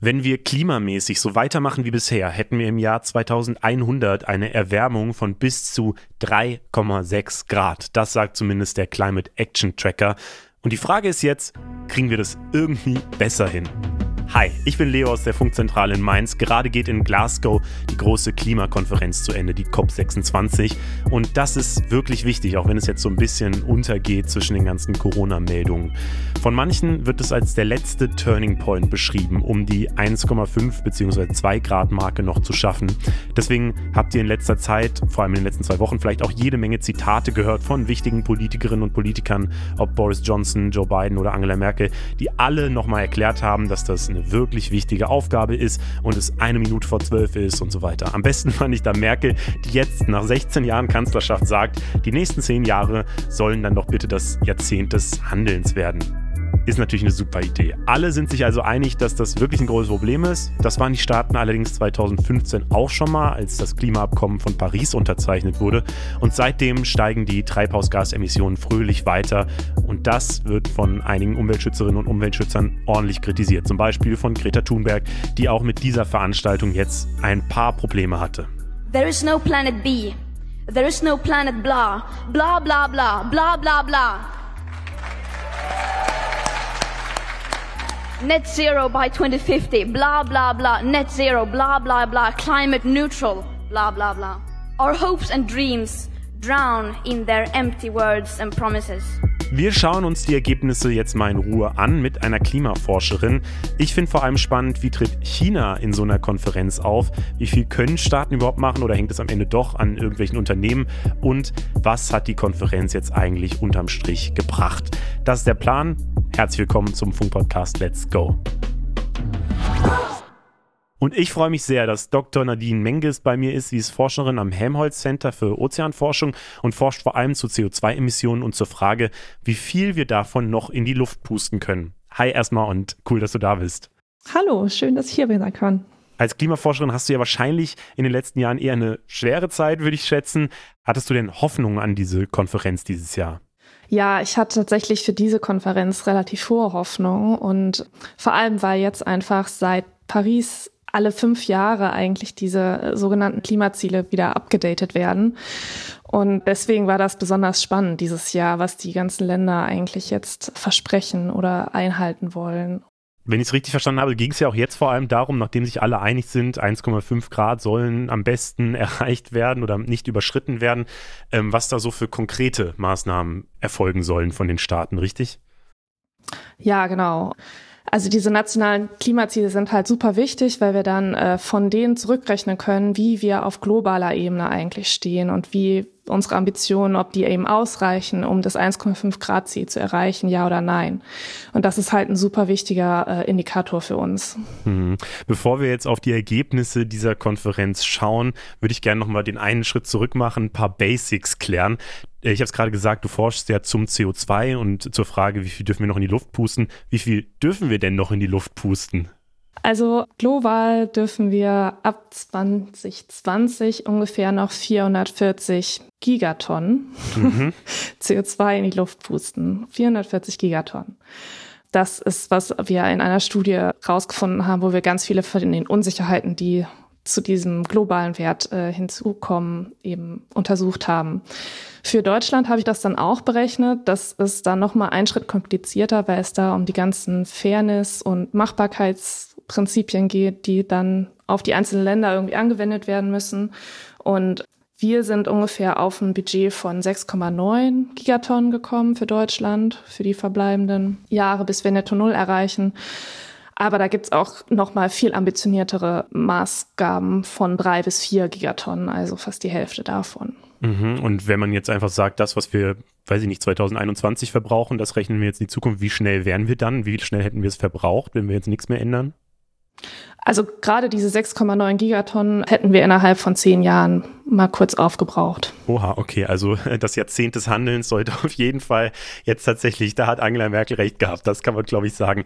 Wenn wir klimamäßig so weitermachen wie bisher, hätten wir im Jahr 2100 eine Erwärmung von bis zu 3,6 Grad. Das sagt zumindest der Climate Action Tracker. Und die Frage ist jetzt, kriegen wir das irgendwie besser hin? Hi, ich bin Leo aus der Funkzentrale in Mainz. Gerade geht in Glasgow die große Klimakonferenz zu Ende, die COP26. Und das ist wirklich wichtig, auch wenn es jetzt so ein bisschen untergeht zwischen den ganzen Corona-Meldungen. Von manchen wird es als der letzte Turning Point beschrieben, um die 1,5 bzw. 2 Grad Marke noch zu schaffen. Deswegen habt ihr in letzter Zeit, vor allem in den letzten zwei Wochen, vielleicht auch jede Menge Zitate gehört von wichtigen Politikerinnen und Politikern, ob Boris Johnson, Joe Biden oder Angela Merkel, die alle nochmal erklärt haben, dass das eine eine wirklich wichtige Aufgabe ist und es eine Minute vor zwölf ist und so weiter. Am besten fand ich da Merkel, die jetzt nach 16 Jahren Kanzlerschaft sagt, die nächsten zehn Jahre sollen dann doch bitte das Jahrzehnt des Handelns werden ist natürlich eine super Idee. Alle sind sich also einig, dass das wirklich ein großes Problem ist. Das waren die Staaten allerdings 2015 auch schon mal, als das Klimaabkommen von Paris unterzeichnet wurde. Und seitdem steigen die Treibhausgasemissionen fröhlich weiter. Und das wird von einigen Umweltschützerinnen und Umweltschützern ordentlich kritisiert. Zum Beispiel von Greta Thunberg, die auch mit dieser Veranstaltung jetzt ein paar Probleme hatte. There is no planet B. There is no planet blah. Blah, blah, blah. Blah, blah, blah. Net zero by 2050, blah, blah, blah, net zero, blah, blah, blah, climate neutral, blah, blah, blah. Our hopes and dreams drown in their empty words and promises. Wir schauen uns die Ergebnisse jetzt mal in Ruhe an mit einer Klimaforscherin. Ich finde vor allem spannend, wie tritt China in so einer Konferenz auf? Wie viel können Staaten überhaupt machen oder hängt es am Ende doch an irgendwelchen Unternehmen? Und was hat die Konferenz jetzt eigentlich unterm Strich gebracht? Das ist der Plan. Herzlich willkommen zum Funkpodcast Let's Go. Und ich freue mich sehr, dass Dr. Nadine Menges bei mir ist. Sie ist Forscherin am Helmholtz Center für Ozeanforschung und forscht vor allem zu CO2-Emissionen und zur Frage, wie viel wir davon noch in die Luft pusten können. Hi erstmal und cool, dass du da bist. Hallo, schön, dass ich hier sein kann. Als Klimaforscherin hast du ja wahrscheinlich in den letzten Jahren eher eine schwere Zeit, würde ich schätzen. Hattest du denn Hoffnung an diese Konferenz dieses Jahr? Ja, ich hatte tatsächlich für diese Konferenz relativ hohe Hoffnung und vor allem, weil jetzt einfach seit Paris alle fünf Jahre eigentlich diese äh, sogenannten Klimaziele wieder abgedatet werden. Und deswegen war das besonders spannend dieses Jahr, was die ganzen Länder eigentlich jetzt versprechen oder einhalten wollen. Wenn ich es richtig verstanden habe, ging es ja auch jetzt vor allem darum, nachdem sich alle einig sind, 1,5 Grad sollen am besten erreicht werden oder nicht überschritten werden, ähm, was da so für konkrete Maßnahmen erfolgen sollen von den Staaten, richtig? Ja, genau. Also diese nationalen Klimaziele sind halt super wichtig, weil wir dann äh, von denen zurückrechnen können, wie wir auf globaler Ebene eigentlich stehen und wie unsere Ambitionen, ob die eben ausreichen, um das 1,5 Grad Ziel zu erreichen, ja oder nein. Und das ist halt ein super wichtiger äh, Indikator für uns. Mhm. Bevor wir jetzt auf die Ergebnisse dieser Konferenz schauen, würde ich gerne noch mal den einen Schritt zurück machen, ein paar Basics klären. Äh, ich habe es gerade gesagt, du forschst ja zum CO2 und zur Frage, wie viel dürfen wir noch in die Luft pusten. Wie viel dürfen wir denn noch in die Luft pusten? Also global dürfen wir ab 2020 ungefähr noch 440 Gigatonnen mhm. CO2 in die Luft pusten. 440 Gigatonnen. Das ist, was wir in einer Studie rausgefunden haben, wo wir ganz viele von den Unsicherheiten, die zu diesem globalen Wert äh, hinzukommen, eben untersucht haben. Für Deutschland habe ich das dann auch berechnet. Das ist dann nochmal ein Schritt komplizierter, weil es da um die ganzen Fairness- und Machbarkeitsprinzipien geht, die dann auf die einzelnen Länder irgendwie angewendet werden müssen. Und wir sind ungefähr auf ein Budget von 6,9 Gigatonnen gekommen für Deutschland für die verbleibenden Jahre, bis wir Netto Null erreichen. Aber da gibt's auch noch mal viel ambitioniertere Maßgaben von drei bis vier Gigatonnen, also fast die Hälfte davon. Mhm. Und wenn man jetzt einfach sagt, das, was wir, weiß ich nicht, 2021 verbrauchen, das rechnen wir jetzt in die Zukunft, wie schnell wären wir dann? Wie schnell hätten wir es verbraucht, wenn wir jetzt nichts mehr ändern? Also gerade diese 6,9 Gigatonnen hätten wir innerhalb von zehn Jahren mal kurz aufgebraucht. Oha, okay. Also das Jahrzehnt des Handelns sollte auf jeden Fall jetzt tatsächlich, da hat Angela Merkel recht gehabt, das kann man, glaube ich, sagen.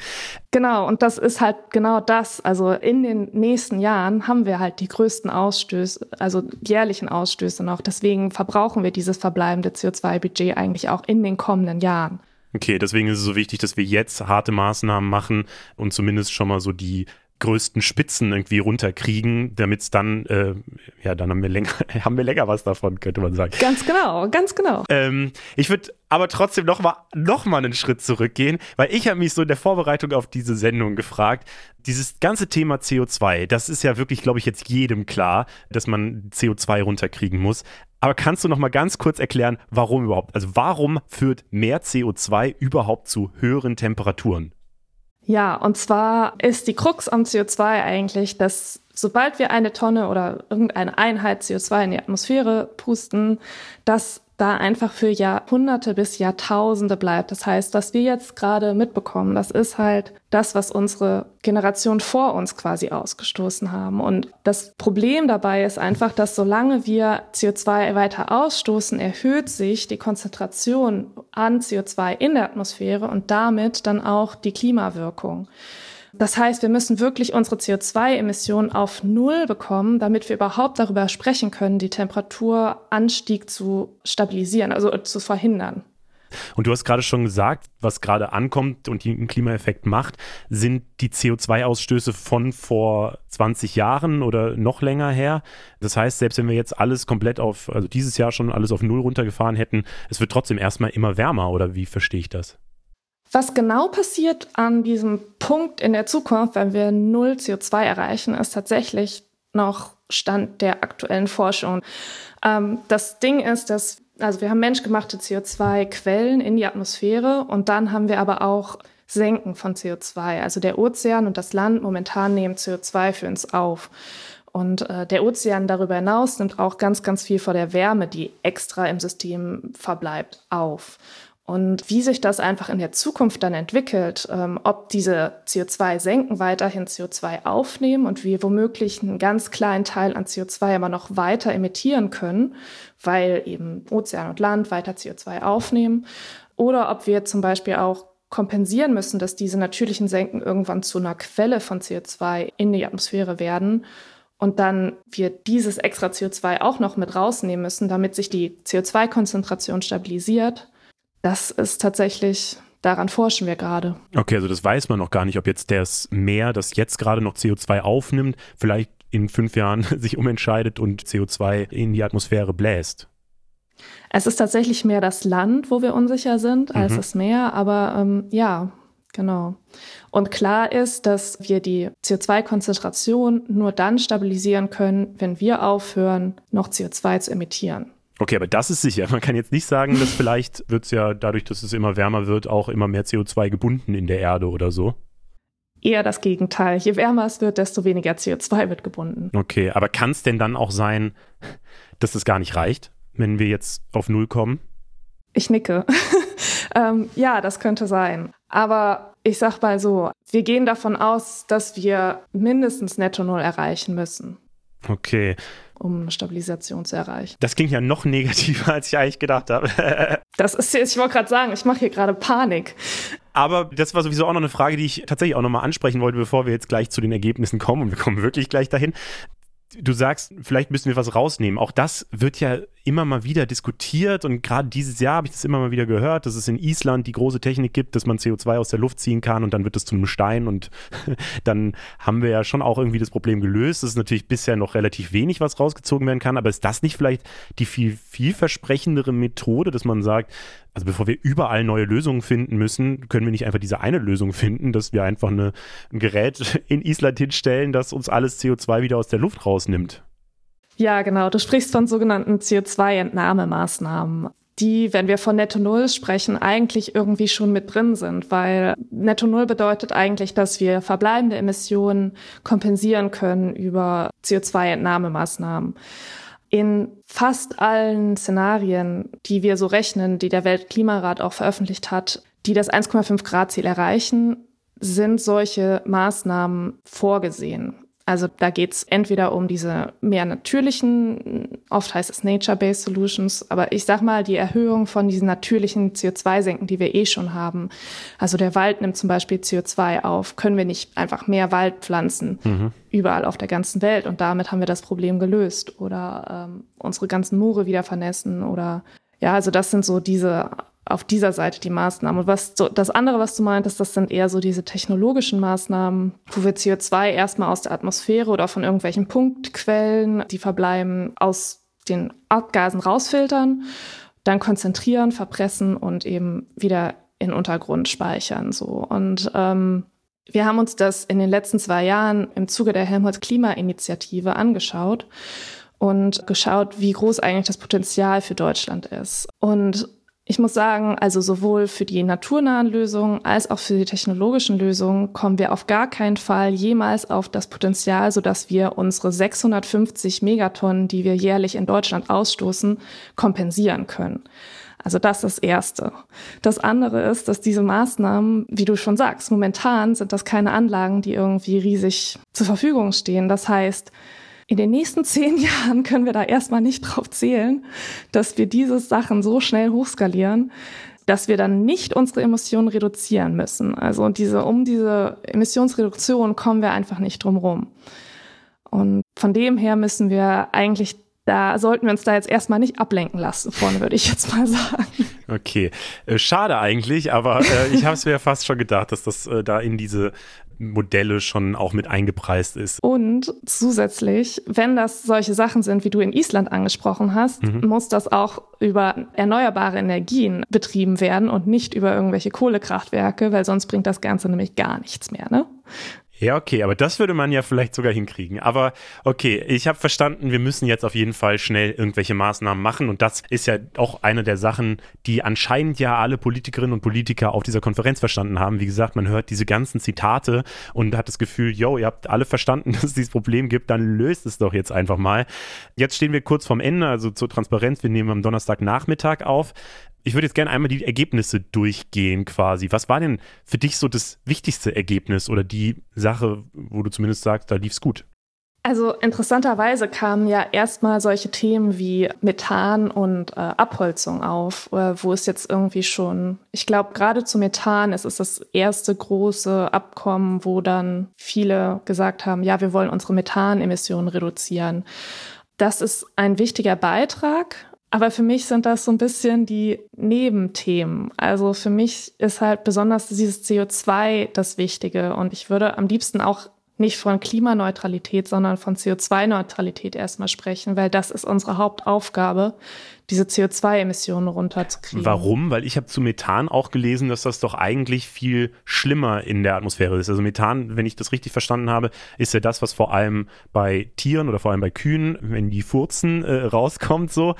Genau, und das ist halt genau das. Also in den nächsten Jahren haben wir halt die größten Ausstöße, also jährlichen Ausstöße noch. Deswegen verbrauchen wir dieses verbleibende CO2-Budget eigentlich auch in den kommenden Jahren. Okay, deswegen ist es so wichtig, dass wir jetzt harte Maßnahmen machen und zumindest schon mal so die größten Spitzen irgendwie runterkriegen, damit es dann, äh, ja, dann haben wir länger, haben wir länger was davon, könnte man sagen. Ganz genau, ganz genau. Ähm, ich würde aber trotzdem noch mal, noch mal einen Schritt zurückgehen, weil ich habe mich so in der Vorbereitung auf diese Sendung gefragt, dieses ganze Thema CO2, das ist ja wirklich, glaube ich, jetzt jedem klar, dass man CO2 runterkriegen muss. Aber kannst du noch mal ganz kurz erklären, warum überhaupt? Also warum führt mehr CO2 überhaupt zu höheren Temperaturen? Ja, und zwar ist die Krux am CO2 eigentlich, dass sobald wir eine Tonne oder irgendeine Einheit CO2 in die Atmosphäre pusten, dass da einfach für Jahrhunderte bis Jahrtausende bleibt. Das heißt, was wir jetzt gerade mitbekommen, das ist halt das, was unsere Generation vor uns quasi ausgestoßen haben. Und das Problem dabei ist einfach, dass solange wir CO2 weiter ausstoßen, erhöht sich die Konzentration an CO2 in der Atmosphäre und damit dann auch die Klimawirkung. Das heißt, wir müssen wirklich unsere CO2-Emissionen auf Null bekommen, damit wir überhaupt darüber sprechen können, die Temperaturanstieg zu stabilisieren, also zu verhindern. Und du hast gerade schon gesagt, was gerade ankommt und den Klimaeffekt macht, sind die CO2-Ausstöße von vor 20 Jahren oder noch länger her. Das heißt, selbst wenn wir jetzt alles komplett auf, also dieses Jahr schon alles auf Null runtergefahren hätten, es wird trotzdem erstmal immer wärmer, oder wie verstehe ich das? Was genau passiert an diesem Punkt in der Zukunft, wenn wir null CO2 erreichen, ist tatsächlich noch Stand der aktuellen Forschung. Ähm, das Ding ist, dass also wir haben menschgemachte CO2-Quellen in die Atmosphäre und dann haben wir aber auch Senken von CO2. Also der Ozean und das Land momentan nehmen CO2 für uns auf. Und äh, der Ozean darüber hinaus nimmt auch ganz, ganz viel von der Wärme, die extra im System verbleibt, auf. Und wie sich das einfach in der Zukunft dann entwickelt, ähm, ob diese CO2-Senken weiterhin CO2 aufnehmen und wir womöglich einen ganz kleinen Teil an CO2 immer noch weiter emittieren können, weil eben Ozean und Land weiter CO2 aufnehmen, oder ob wir zum Beispiel auch kompensieren müssen, dass diese natürlichen Senken irgendwann zu einer Quelle von CO2 in die Atmosphäre werden und dann wir dieses extra CO2 auch noch mit rausnehmen müssen, damit sich die CO2-Konzentration stabilisiert das ist tatsächlich, daran forschen wir gerade. Okay, also das weiß man noch gar nicht, ob jetzt das Meer, das jetzt gerade noch CO2 aufnimmt, vielleicht in fünf Jahren sich umentscheidet und CO2 in die Atmosphäre bläst. Es ist tatsächlich mehr das Land, wo wir unsicher sind, als mhm. das Meer, aber ähm, ja, genau. Und klar ist, dass wir die CO2-Konzentration nur dann stabilisieren können, wenn wir aufhören, noch CO2 zu emittieren. Okay, aber das ist sicher. Man kann jetzt nicht sagen, dass vielleicht wird es ja dadurch, dass es immer wärmer wird, auch immer mehr CO2 gebunden in der Erde oder so. Eher das Gegenteil. Je wärmer es wird, desto weniger CO2 wird gebunden. Okay, aber kann es denn dann auch sein, dass es gar nicht reicht, wenn wir jetzt auf Null kommen? Ich nicke. ähm, ja, das könnte sein. Aber ich sag mal so, wir gehen davon aus, dass wir mindestens Netto Null erreichen müssen. Okay um Stabilisation zu erreichen. Das klingt ja noch negativer, als ich eigentlich gedacht habe. das ist jetzt, ich wollte gerade sagen, ich mache hier gerade Panik. Aber das war sowieso auch noch eine Frage, die ich tatsächlich auch nochmal ansprechen wollte, bevor wir jetzt gleich zu den Ergebnissen kommen. Und wir kommen wirklich gleich dahin du sagst, vielleicht müssen wir was rausnehmen. Auch das wird ja immer mal wieder diskutiert und gerade dieses Jahr habe ich das immer mal wieder gehört, dass es in Island die große Technik gibt, dass man CO2 aus der Luft ziehen kann und dann wird es zu einem Stein und dann haben wir ja schon auch irgendwie das Problem gelöst. Es ist natürlich bisher noch relativ wenig, was rausgezogen werden kann, aber ist das nicht vielleicht die viel vielversprechendere Methode, dass man sagt, also bevor wir überall neue Lösungen finden müssen, können wir nicht einfach diese eine Lösung finden, dass wir einfach eine, ein Gerät in Island hinstellen, das uns alles CO2 wieder aus der Luft rausnimmt. Ja, genau. Du sprichst von sogenannten CO2-Entnahmemaßnahmen die, wenn wir von Netto Null sprechen, eigentlich irgendwie schon mit drin sind, weil Netto Null bedeutet eigentlich, dass wir verbleibende Emissionen kompensieren können über CO2-Entnahmemaßnahmen in fast allen Szenarien, die wir so rechnen, die der Weltklimarat auch veröffentlicht hat, die das 1,5 Grad Ziel erreichen, sind solche Maßnahmen vorgesehen. Also da geht's entweder um diese mehr natürlichen, oft heißt es Nature-Based Solutions, aber ich sag mal die Erhöhung von diesen natürlichen CO2-Senken, die wir eh schon haben. Also der Wald nimmt zum Beispiel CO2 auf. Können wir nicht einfach mehr Wald pflanzen mhm. überall auf der ganzen Welt und damit haben wir das Problem gelöst oder ähm, unsere ganzen Moore wieder vernässen oder ja, also das sind so diese auf dieser Seite die Maßnahmen. Und was so, das andere, was du meintest, das sind eher so diese technologischen Maßnahmen, wo wir CO2 erstmal aus der Atmosphäre oder von irgendwelchen Punktquellen, die verbleiben, aus den Abgasen rausfiltern, dann konzentrieren, verpressen und eben wieder in Untergrund speichern. So. Und ähm, wir haben uns das in den letzten zwei Jahren im Zuge der Helmholtz Klimainitiative angeschaut und geschaut, wie groß eigentlich das Potenzial für Deutschland ist. Und ich muss sagen, also sowohl für die naturnahen Lösungen als auch für die technologischen Lösungen kommen wir auf gar keinen Fall jemals auf das Potenzial, sodass wir unsere 650 Megatonnen, die wir jährlich in Deutschland ausstoßen, kompensieren können. Also das ist das Erste. Das andere ist, dass diese Maßnahmen, wie du schon sagst, momentan sind das keine Anlagen, die irgendwie riesig zur Verfügung stehen. Das heißt, in den nächsten zehn Jahren können wir da erstmal nicht drauf zählen, dass wir diese Sachen so schnell hochskalieren, dass wir dann nicht unsere Emissionen reduzieren müssen. Also diese, um diese Emissionsreduktion kommen wir einfach nicht drum rum. Und von dem her müssen wir eigentlich da sollten wir uns da jetzt erstmal nicht ablenken lassen vorne, würde ich jetzt mal sagen. Okay, äh, schade eigentlich, aber äh, ich habe es mir fast schon gedacht, dass das äh, da in diese Modelle schon auch mit eingepreist ist. Und zusätzlich, wenn das solche Sachen sind, wie du in Island angesprochen hast, mhm. muss das auch über erneuerbare Energien betrieben werden und nicht über irgendwelche Kohlekraftwerke, weil sonst bringt das Ganze nämlich gar nichts mehr, ne? Ja, okay, aber das würde man ja vielleicht sogar hinkriegen. Aber okay, ich habe verstanden, wir müssen jetzt auf jeden Fall schnell irgendwelche Maßnahmen machen. Und das ist ja auch eine der Sachen, die anscheinend ja alle Politikerinnen und Politiker auf dieser Konferenz verstanden haben. Wie gesagt, man hört diese ganzen Zitate und hat das Gefühl, yo, ihr habt alle verstanden, dass es dieses Problem gibt, dann löst es doch jetzt einfach mal. Jetzt stehen wir kurz vorm Ende, also zur Transparenz. Wir nehmen am Donnerstagnachmittag auf. Ich würde jetzt gerne einmal die Ergebnisse durchgehen quasi. Was war denn für dich so das wichtigste Ergebnis oder die Sache, wo du zumindest sagst, da lief es gut? Also interessanterweise kamen ja erstmal solche Themen wie Methan und äh, Abholzung auf, äh, wo es jetzt irgendwie schon, ich glaube, gerade zu Methan es ist das erste große Abkommen, wo dann viele gesagt haben, ja, wir wollen unsere Methanemissionen reduzieren. Das ist ein wichtiger Beitrag, aber für mich sind das so ein bisschen die Nebenthemen. Also für mich ist halt besonders dieses CO2 das Wichtige. Und ich würde am liebsten auch nicht von Klimaneutralität, sondern von CO2-Neutralität erstmal sprechen, weil das ist unsere Hauptaufgabe, diese CO2-Emissionen runterzukriegen. Warum? Weil ich habe zu Methan auch gelesen, dass das doch eigentlich viel schlimmer in der Atmosphäre ist. Also Methan, wenn ich das richtig verstanden habe, ist ja das, was vor allem bei Tieren oder vor allem bei Kühen, wenn die furzen, äh, rauskommt so,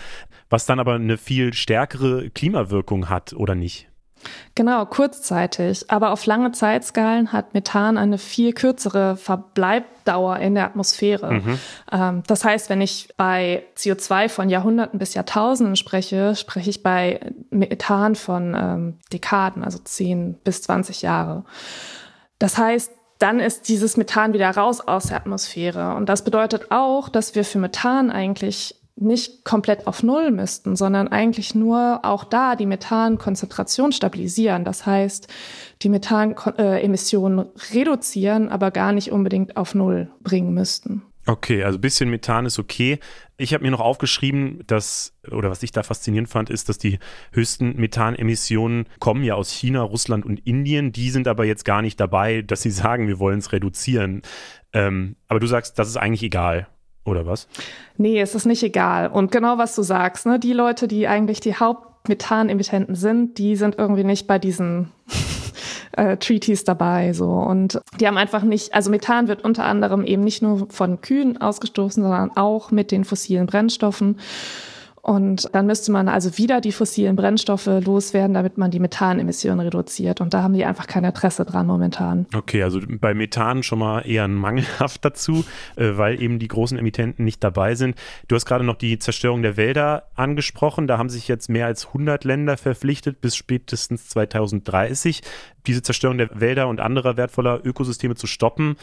was dann aber eine viel stärkere Klimawirkung hat, oder nicht? Genau, kurzzeitig. Aber auf lange Zeitskalen hat Methan eine viel kürzere Verbleibdauer in der Atmosphäre. Mhm. Ähm, das heißt, wenn ich bei CO2 von Jahrhunderten bis Jahrtausenden spreche, spreche ich bei Methan von ähm, Dekaden, also 10 bis 20 Jahre. Das heißt, dann ist dieses Methan wieder raus aus der Atmosphäre. Und das bedeutet auch, dass wir für Methan eigentlich nicht komplett auf Null müssten, sondern eigentlich nur auch da die Methankonzentration stabilisieren. Das heißt, die Methanemissionen reduzieren, aber gar nicht unbedingt auf Null bringen müssten. Okay, also ein bisschen Methan ist okay. Ich habe mir noch aufgeschrieben, dass, oder was ich da faszinierend fand, ist, dass die höchsten Methanemissionen kommen ja aus China, Russland und Indien. Die sind aber jetzt gar nicht dabei, dass sie sagen, wir wollen es reduzieren. Ähm, aber du sagst, das ist eigentlich egal. Oder was? Nee, es ist nicht egal. Und genau was du sagst, ne? Die Leute, die eigentlich die Hauptmethanemittenten sind, die sind irgendwie nicht bei diesen äh, Treaties dabei. So. Und die haben einfach nicht, also Methan wird unter anderem eben nicht nur von Kühen ausgestoßen, sondern auch mit den fossilen Brennstoffen. Und dann müsste man also wieder die fossilen Brennstoffe loswerden, damit man die Methanemissionen reduziert. Und da haben die einfach kein Interesse dran momentan. Okay, also bei Methan schon mal eher mangelhaft dazu, äh, weil eben die großen Emittenten nicht dabei sind. Du hast gerade noch die Zerstörung der Wälder angesprochen. Da haben sich jetzt mehr als 100 Länder verpflichtet, bis spätestens 2030 diese Zerstörung der Wälder und anderer wertvoller Ökosysteme zu stoppen.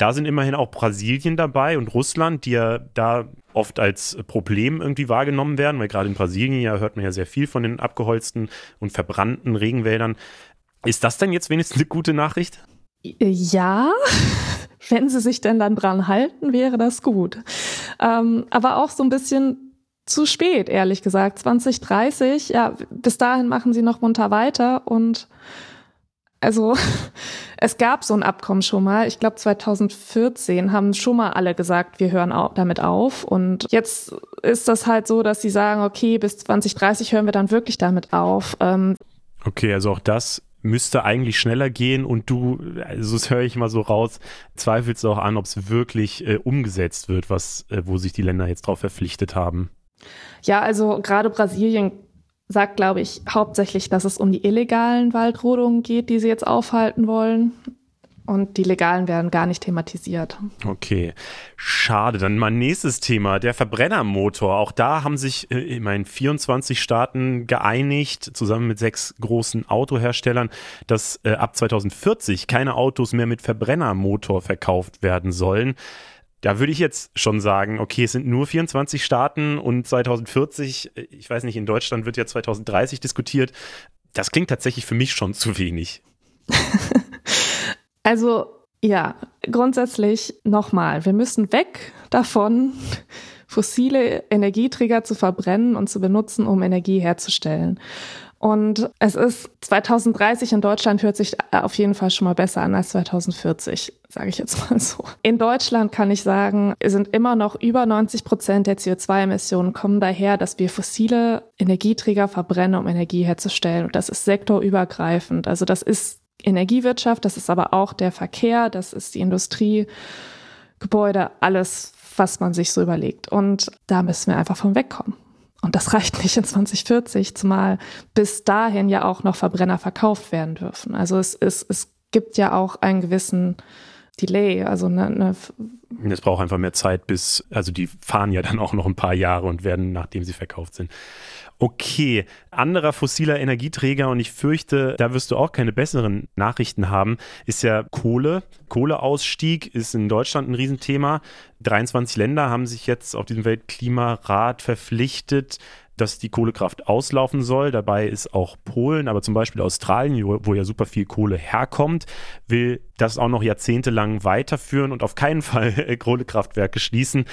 Da sind immerhin auch Brasilien dabei und Russland, die ja da oft als Problem irgendwie wahrgenommen werden, weil gerade in Brasilien ja hört man ja sehr viel von den abgeholzten und verbrannten Regenwäldern. Ist das denn jetzt wenigstens eine gute Nachricht? Ja, wenn sie sich denn dann dran halten, wäre das gut. Ähm, aber auch so ein bisschen zu spät, ehrlich gesagt. 2030, ja, bis dahin machen sie noch munter weiter und also es gab so ein Abkommen schon mal. Ich glaube 2014 haben schon mal alle gesagt, wir hören damit auf. Und jetzt ist das halt so, dass sie sagen, okay, bis 2030 hören wir dann wirklich damit auf. Ähm, okay, also auch das müsste eigentlich schneller gehen und du, also das höre ich mal so raus, zweifelst auch an, ob es wirklich äh, umgesetzt wird, was, äh, wo sich die Länder jetzt drauf verpflichtet haben. Ja, also gerade Brasilien sagt, glaube ich, hauptsächlich, dass es um die illegalen Waldrodungen geht, die sie jetzt aufhalten wollen. Und die legalen werden gar nicht thematisiert. Okay, schade. Dann mein nächstes Thema, der Verbrennermotor. Auch da haben sich äh, immerhin 24 Staaten geeinigt, zusammen mit sechs großen Autoherstellern, dass äh, ab 2040 keine Autos mehr mit Verbrennermotor verkauft werden sollen. Da würde ich jetzt schon sagen, okay, es sind nur 24 Staaten und 2040, äh, ich weiß nicht, in Deutschland wird ja 2030 diskutiert. Das klingt tatsächlich für mich schon zu wenig. also ja, grundsätzlich nochmal, wir müssen weg davon, fossile Energieträger zu verbrennen und zu benutzen, um Energie herzustellen. Und es ist 2030 in Deutschland hört sich auf jeden Fall schon mal besser an als 2040, sage ich jetzt mal so. In Deutschland kann ich sagen, sind immer noch über 90 Prozent der CO2-Emissionen kommen daher, dass wir fossile Energieträger verbrennen, um Energie herzustellen. Und das ist sektorübergreifend. Also das ist Energiewirtschaft, das ist aber auch der Verkehr, das ist die Industrie, Gebäude, alles, was man sich so überlegt. Und da müssen wir einfach von wegkommen. Und das reicht nicht in 2040, zumal bis dahin ja auch noch Verbrenner verkauft werden dürfen. Also es, es, es gibt ja auch einen gewissen Delay, also eine, eine es braucht einfach mehr Zeit, bis, also die fahren ja dann auch noch ein paar Jahre und werden, nachdem sie verkauft sind. Okay, anderer fossiler Energieträger und ich fürchte, da wirst du auch keine besseren Nachrichten haben, ist ja Kohle. Kohleausstieg ist in Deutschland ein Riesenthema. 23 Länder haben sich jetzt auf diesem Weltklimarat verpflichtet, dass die Kohlekraft auslaufen soll. Dabei ist auch Polen, aber zum Beispiel Australien, wo ja super viel Kohle herkommt, will das auch noch jahrzehntelang weiterführen und auf keinen Fall Kohlekraftwerke schließen.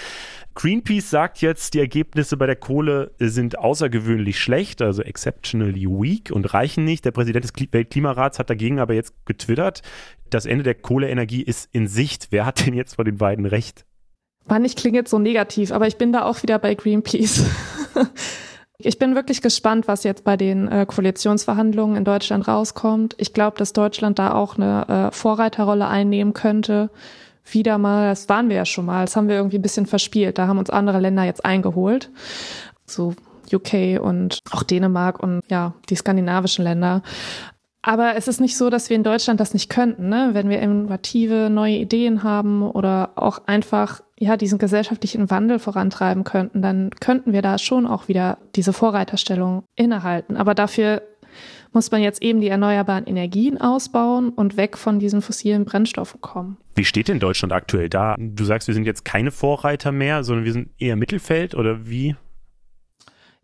Greenpeace sagt jetzt, die Ergebnisse bei der Kohle sind außergewöhnlich schlecht, also exceptionally weak und reichen nicht. Der Präsident des Weltklimarats hat dagegen aber jetzt getwittert, das Ende der Kohleenergie ist in Sicht. Wer hat denn jetzt von den beiden recht? Mann, ich klinge jetzt so negativ, aber ich bin da auch wieder bei Greenpeace. Ich bin wirklich gespannt, was jetzt bei den äh, Koalitionsverhandlungen in Deutschland rauskommt. Ich glaube, dass Deutschland da auch eine äh, Vorreiterrolle einnehmen könnte. Wieder mal, das waren wir ja schon mal, das haben wir irgendwie ein bisschen verspielt. Da haben uns andere Länder jetzt eingeholt. So UK und auch Dänemark und ja, die skandinavischen Länder. Aber es ist nicht so, dass wir in Deutschland das nicht könnten, ne? wenn wir innovative neue Ideen haben oder auch einfach ja diesen gesellschaftlichen Wandel vorantreiben könnten, dann könnten wir da schon auch wieder diese Vorreiterstellung innehalten. Aber dafür muss man jetzt eben die erneuerbaren Energien ausbauen und weg von diesen fossilen Brennstoffen kommen. Wie steht denn Deutschland aktuell da? Du sagst, wir sind jetzt keine Vorreiter mehr, sondern wir sind eher Mittelfeld oder wie?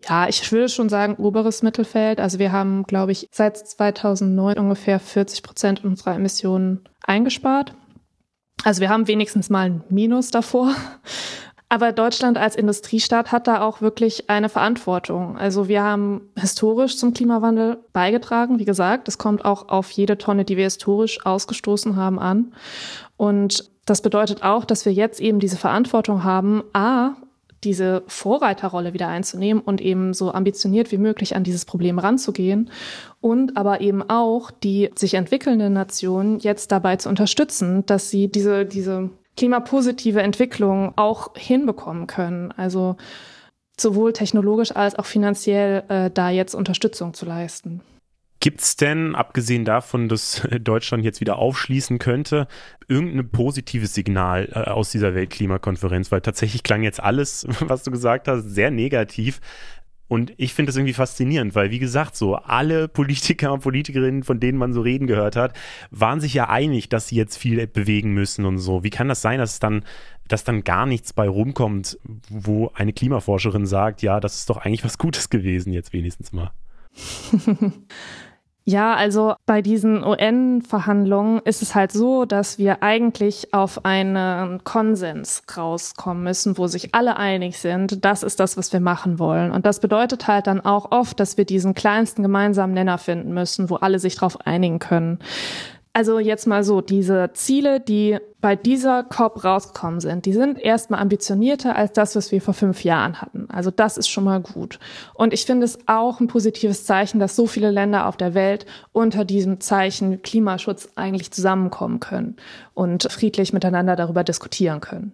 Ja, ich würde schon sagen oberes Mittelfeld. Also wir haben, glaube ich, seit 2009 ungefähr 40 Prozent unserer Emissionen eingespart. Also wir haben wenigstens mal ein Minus davor. Aber Deutschland als Industriestaat hat da auch wirklich eine Verantwortung. Also wir haben historisch zum Klimawandel beigetragen. Wie gesagt, es kommt auch auf jede Tonne, die wir historisch ausgestoßen haben, an. Und das bedeutet auch, dass wir jetzt eben diese Verantwortung haben, a, diese Vorreiterrolle wieder einzunehmen und eben so ambitioniert wie möglich an dieses Problem ranzugehen und aber eben auch die sich entwickelnden Nationen jetzt dabei zu unterstützen, dass sie diese, diese klimapositive Entwicklung auch hinbekommen können. Also sowohl technologisch als auch finanziell äh, da jetzt Unterstützung zu leisten. Gibt es denn, abgesehen davon, dass Deutschland jetzt wieder aufschließen könnte, irgendein positives Signal äh, aus dieser Weltklimakonferenz? Weil tatsächlich klang jetzt alles, was du gesagt hast, sehr negativ. Und ich finde das irgendwie faszinierend, weil, wie gesagt, so alle Politiker und Politikerinnen, von denen man so reden gehört hat, waren sich ja einig, dass sie jetzt viel bewegen müssen und so. Wie kann das sein, dass dann, dass dann gar nichts bei rumkommt, wo eine Klimaforscherin sagt, ja, das ist doch eigentlich was Gutes gewesen, jetzt wenigstens mal? Ja, also bei diesen UN-Verhandlungen ist es halt so, dass wir eigentlich auf einen Konsens rauskommen müssen, wo sich alle einig sind, das ist das, was wir machen wollen. Und das bedeutet halt dann auch oft, dass wir diesen kleinsten gemeinsamen Nenner finden müssen, wo alle sich darauf einigen können. Also jetzt mal so, diese Ziele, die bei dieser COP rausgekommen sind, die sind erstmal ambitionierter als das, was wir vor fünf Jahren hatten. Also das ist schon mal gut. Und ich finde es auch ein positives Zeichen, dass so viele Länder auf der Welt unter diesem Zeichen Klimaschutz eigentlich zusammenkommen können und friedlich miteinander darüber diskutieren können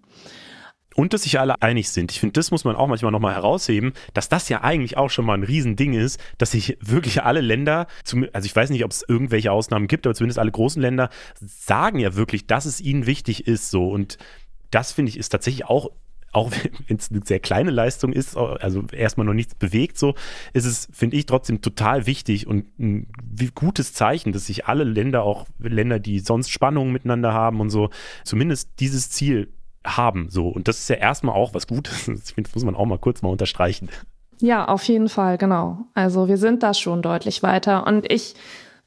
und dass sich alle einig sind. Ich finde, das muss man auch manchmal nochmal herausheben, dass das ja eigentlich auch schon mal ein Riesending ist, dass sich wirklich alle Länder, also ich weiß nicht, ob es irgendwelche Ausnahmen gibt, aber zumindest alle großen Länder sagen ja wirklich, dass es ihnen wichtig ist so und das finde ich ist tatsächlich auch auch wenn es eine sehr kleine Leistung ist, also erstmal noch nichts bewegt, so ist es, finde ich, trotzdem total wichtig und ein gutes Zeichen, dass sich alle Länder, auch Länder, die sonst Spannungen miteinander haben und so, zumindest dieses Ziel haben. So. Und das ist ja erstmal auch was Gutes. Das muss man auch mal kurz mal unterstreichen. Ja, auf jeden Fall, genau. Also wir sind da schon deutlich weiter. Und ich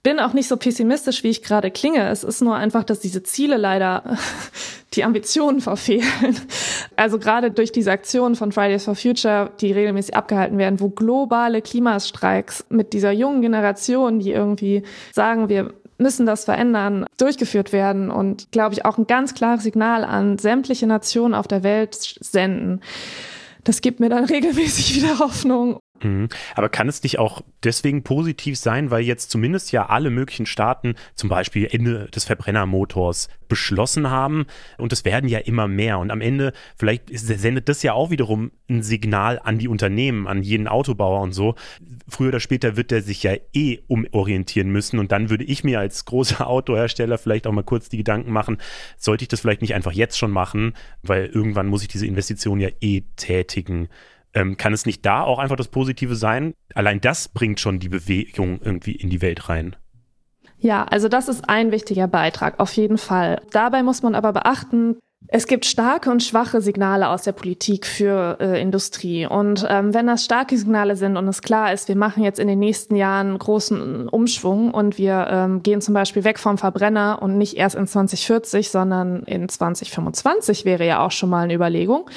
bin auch nicht so pessimistisch, wie ich gerade klinge. Es ist nur einfach, dass diese Ziele leider die Ambitionen verfehlen. Also gerade durch diese Aktionen von Fridays for Future, die regelmäßig abgehalten werden, wo globale Klimastreiks mit dieser jungen Generation, die irgendwie sagen, wir müssen das verändern, durchgeführt werden und, glaube ich, auch ein ganz klares Signal an sämtliche Nationen auf der Welt senden. Das gibt mir dann regelmäßig wieder Hoffnung Mhm. Aber kann es nicht auch deswegen positiv sein, weil jetzt zumindest ja alle möglichen Staaten zum Beispiel Ende des Verbrennermotors beschlossen haben und es werden ja immer mehr und am Ende vielleicht sendet das ja auch wiederum ein Signal an die Unternehmen, an jeden Autobauer und so. Früher oder später wird der sich ja eh umorientieren müssen und dann würde ich mir als großer Autohersteller vielleicht auch mal kurz die Gedanken machen, sollte ich das vielleicht nicht einfach jetzt schon machen, weil irgendwann muss ich diese Investition ja eh tätigen. Ähm, kann es nicht da auch einfach das Positive sein? Allein das bringt schon die Bewegung irgendwie in die Welt rein. Ja, also das ist ein wichtiger Beitrag, auf jeden Fall. Dabei muss man aber beachten, es gibt starke und schwache Signale aus der Politik für äh, Industrie. Und ähm, wenn das starke Signale sind und es klar ist, wir machen jetzt in den nächsten Jahren großen Umschwung und wir ähm, gehen zum Beispiel weg vom Verbrenner und nicht erst in 2040, sondern in 2025 wäre ja auch schon mal eine Überlegung,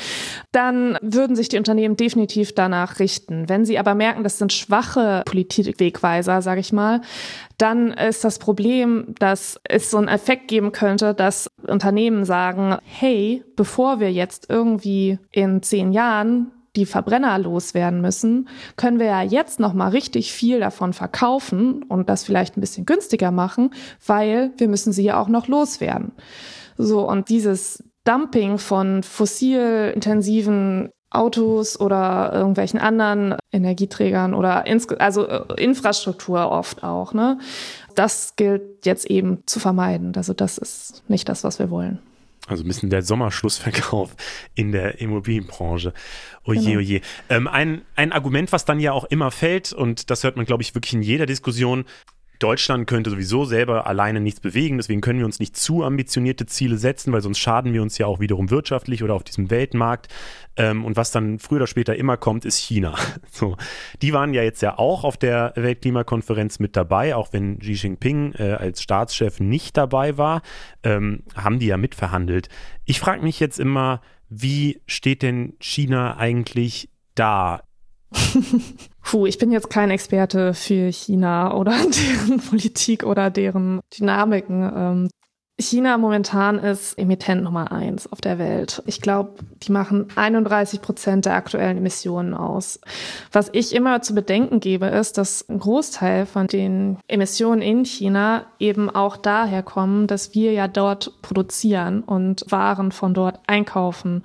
dann würden sich die Unternehmen definitiv danach richten. Wenn sie aber merken, das sind schwache Politikwegweiser, sage ich mal, dann ist das Problem, dass es so einen Effekt geben könnte, dass Unternehmen sagen, hey, bevor wir jetzt irgendwie in zehn Jahren die Verbrenner loswerden müssen, können wir ja jetzt noch mal richtig viel davon verkaufen und das vielleicht ein bisschen günstiger machen, weil wir müssen sie ja auch noch loswerden. So und dieses Dumping von fossilintensiven Autos oder irgendwelchen anderen Energieträgern oder also äh, Infrastruktur oft auch. Ne? Das gilt jetzt eben zu vermeiden. Also das ist nicht das, was wir wollen. Also ein bisschen der Sommerschlussverkauf in der Immobilienbranche. Oje, genau. oje. Ähm, ein, ein Argument, was dann ja auch immer fällt, und das hört man, glaube ich, wirklich in jeder Diskussion, Deutschland könnte sowieso selber alleine nichts bewegen, deswegen können wir uns nicht zu ambitionierte Ziele setzen, weil sonst schaden wir uns ja auch wiederum wirtschaftlich oder auf diesem Weltmarkt. Ähm, und was dann früher oder später immer kommt, ist China. So, die waren ja jetzt ja auch auf der Weltklimakonferenz mit dabei, auch wenn Xi Jinping äh, als Staatschef nicht dabei war, ähm, haben die ja mitverhandelt. Ich frage mich jetzt immer, wie steht denn China eigentlich da? Puh, ich bin jetzt kein Experte für China oder deren Politik oder deren Dynamiken. Ähm, China momentan ist Emittent Nummer eins auf der Welt. Ich glaube, die machen 31 Prozent der aktuellen Emissionen aus. Was ich immer zu bedenken gebe, ist, dass ein Großteil von den Emissionen in China eben auch daher kommen, dass wir ja dort produzieren und Waren von dort einkaufen.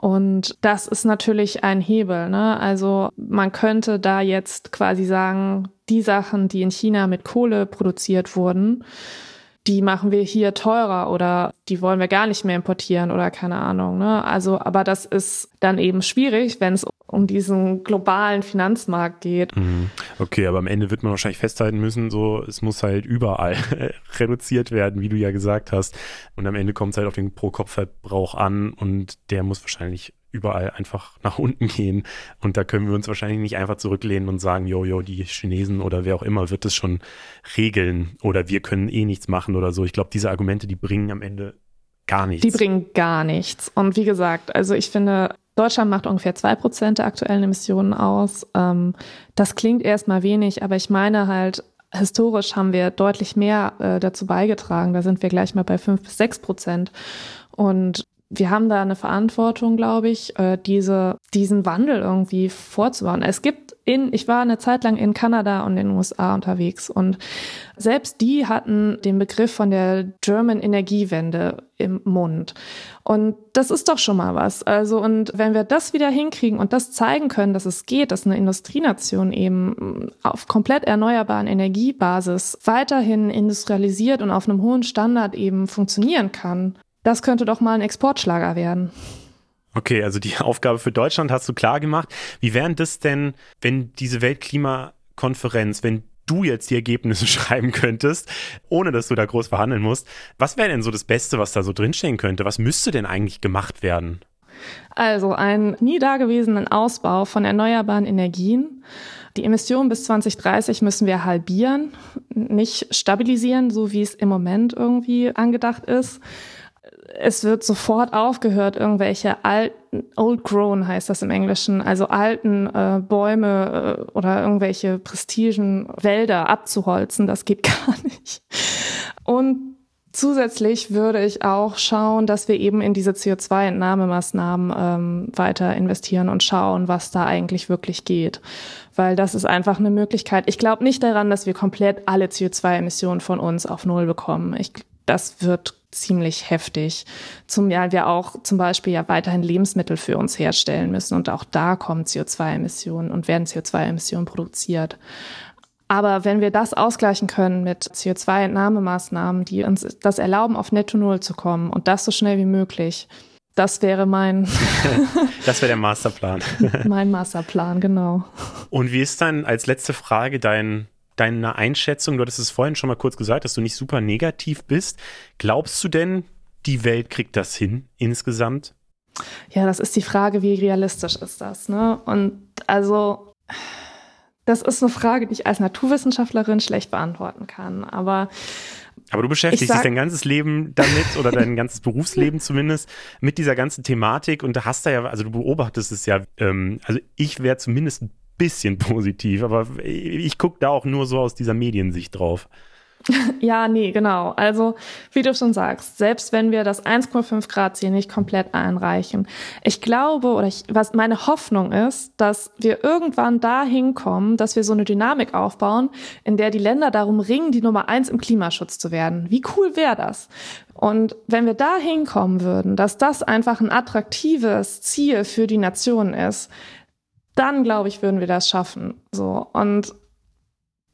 Und das ist natürlich ein Hebel. Ne? Also man könnte da jetzt quasi sagen, die Sachen, die in China mit Kohle produziert wurden, die machen wir hier teurer oder die wollen wir gar nicht mehr importieren oder keine Ahnung. Ne? Also, aber das ist dann eben schwierig, wenn es um diesen globalen Finanzmarkt geht. Mhm. Okay, aber am Ende wird man wahrscheinlich festhalten müssen, so es muss halt überall reduziert werden, wie du ja gesagt hast. Und am Ende kommt es halt auf den Pro-Kopf-Verbrauch an und der muss wahrscheinlich überall einfach nach unten gehen. Und da können wir uns wahrscheinlich nicht einfach zurücklehnen und sagen, jojo, die Chinesen oder wer auch immer wird es schon regeln oder wir können eh nichts machen oder so. Ich glaube, diese Argumente, die bringen am Ende gar nichts. Die bringen gar nichts. Und wie gesagt, also ich finde, Deutschland macht ungefähr zwei Prozent der aktuellen Emissionen aus. Ähm, das klingt erstmal wenig, aber ich meine halt, historisch haben wir deutlich mehr äh, dazu beigetragen. Da sind wir gleich mal bei fünf bis sechs Prozent. Und wir haben da eine Verantwortung, glaube ich, äh, diese, diesen Wandel irgendwie vorzubauen. Es gibt in, ich war eine Zeit lang in Kanada und in den USA unterwegs und selbst die hatten den Begriff von der German Energiewende im Mund. Und das ist doch schon mal was. Also, und wenn wir das wieder hinkriegen und das zeigen können, dass es geht, dass eine Industrienation eben auf komplett erneuerbaren Energiebasis weiterhin industrialisiert und auf einem hohen Standard eben funktionieren kann, das könnte doch mal ein Exportschlager werden. Okay, also die Aufgabe für Deutschland hast du klar gemacht. Wie wären das denn, wenn diese Weltklimakonferenz, wenn du jetzt die Ergebnisse schreiben könntest, ohne dass du da groß verhandeln musst, was wäre denn so das Beste, was da so drinstehen könnte? Was müsste denn eigentlich gemacht werden? Also einen nie dagewesenen Ausbau von erneuerbaren Energien. Die Emissionen bis 2030 müssen wir halbieren, nicht stabilisieren, so wie es im Moment irgendwie angedacht ist es wird sofort aufgehört, irgendwelche alten, old grown heißt das im Englischen, also alten äh, Bäume äh, oder irgendwelche prestigen Wälder abzuholzen. Das geht gar nicht. Und zusätzlich würde ich auch schauen, dass wir eben in diese CO2-Entnahmemaßnahmen ähm, weiter investieren und schauen, was da eigentlich wirklich geht. Weil das ist einfach eine Möglichkeit. Ich glaube nicht daran, dass wir komplett alle CO2-Emissionen von uns auf Null bekommen. Ich, das wird ziemlich heftig. Zum ja wir auch zum Beispiel ja weiterhin Lebensmittel für uns herstellen müssen und auch da kommen CO2-Emissionen und werden CO2-Emissionen produziert. Aber wenn wir das ausgleichen können mit CO2-Entnahmemaßnahmen, die uns das erlauben, auf Netto Null zu kommen und das so schnell wie möglich, das wäre mein. das wäre der Masterplan. mein Masterplan, genau. Und wie ist dann als letzte Frage dein deine Einschätzung? Du hattest es vorhin schon mal kurz gesagt, dass du nicht super negativ bist. Glaubst du denn, die Welt kriegt das hin insgesamt? Ja, das ist die Frage, wie realistisch ist das? Ne? Und also, das ist eine Frage, die ich als Naturwissenschaftlerin schlecht beantworten kann. Aber aber du beschäftigst dich dein ganzes Leben damit oder dein ganzes Berufsleben zumindest mit dieser ganzen Thematik und da hast du ja, also du beobachtest es ja, ähm, also ich wäre zumindest ein bisschen positiv, aber ich gucke da auch nur so aus dieser Mediensicht drauf. Ja, nee, genau. Also, wie du schon sagst, selbst wenn wir das 1,5 Grad Ziel nicht komplett einreichen, ich glaube oder ich, was meine Hoffnung ist, dass wir irgendwann dahin kommen, dass wir so eine Dynamik aufbauen, in der die Länder darum ringen, die Nummer eins im Klimaschutz zu werden. Wie cool wäre das? Und wenn wir dahin kommen würden, dass das einfach ein attraktives Ziel für die Nation ist, dann glaube ich, würden wir das schaffen. So. Und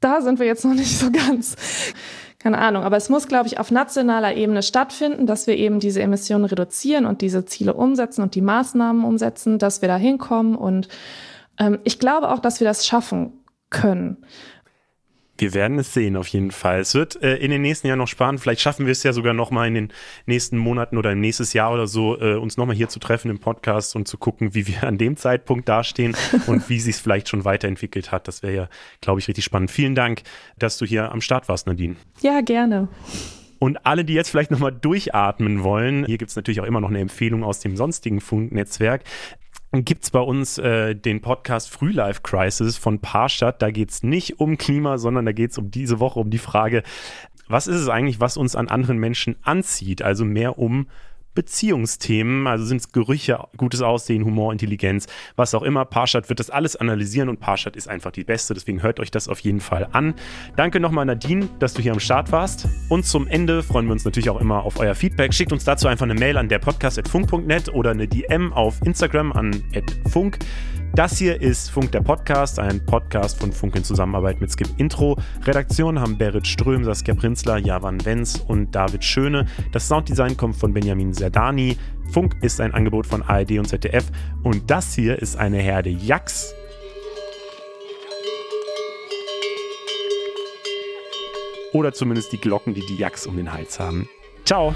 da sind wir jetzt noch nicht so ganz. Keine Ahnung, aber es muss, glaube ich, auf nationaler Ebene stattfinden, dass wir eben diese Emissionen reduzieren und diese Ziele umsetzen und die Maßnahmen umsetzen, dass wir da hinkommen. Und ähm, ich glaube auch, dass wir das schaffen können. Wir werden es sehen, auf jeden Fall. Es wird äh, in den nächsten Jahren noch spannend. Vielleicht schaffen wir es ja sogar noch mal in den nächsten Monaten oder im nächsten Jahr oder so, äh, uns noch mal hier zu treffen im Podcast und zu gucken, wie wir an dem Zeitpunkt dastehen und wie sich es vielleicht schon weiterentwickelt hat. Das wäre ja, glaube ich, richtig spannend. Vielen Dank, dass du hier am Start warst, Nadine. Ja, gerne. Und alle, die jetzt vielleicht nochmal durchatmen wollen, hier gibt es natürlich auch immer noch eine Empfehlung aus dem sonstigen Funknetzwerk gibt es bei uns äh, den Podcast Frühlife Crisis von Parstadt. Da geht es nicht um Klima, sondern da geht es um diese Woche um die Frage, was ist es eigentlich, was uns an anderen Menschen anzieht? Also mehr um Beziehungsthemen, also sind es Gerüche, gutes Aussehen, Humor, Intelligenz, was auch immer. Parshad wird das alles analysieren und Parshad ist einfach die beste, deswegen hört euch das auf jeden Fall an. Danke nochmal Nadine, dass du hier am Start warst und zum Ende freuen wir uns natürlich auch immer auf euer Feedback. Schickt uns dazu einfach eine Mail an der podcast.funk.net oder eine DM auf Instagram an funk. Das hier ist Funk der Podcast, ein Podcast von Funk in Zusammenarbeit mit Skip Intro. Redaktion haben Berit Ström, Saskia Prinzler, Javan Wenz und David Schöne. Das Sounddesign kommt von Benjamin Serdani. Funk ist ein Angebot von ARD und ZDF. Und das hier ist eine Herde Jacks. Oder zumindest die Glocken, die die Jacks um den Hals haben. Ciao!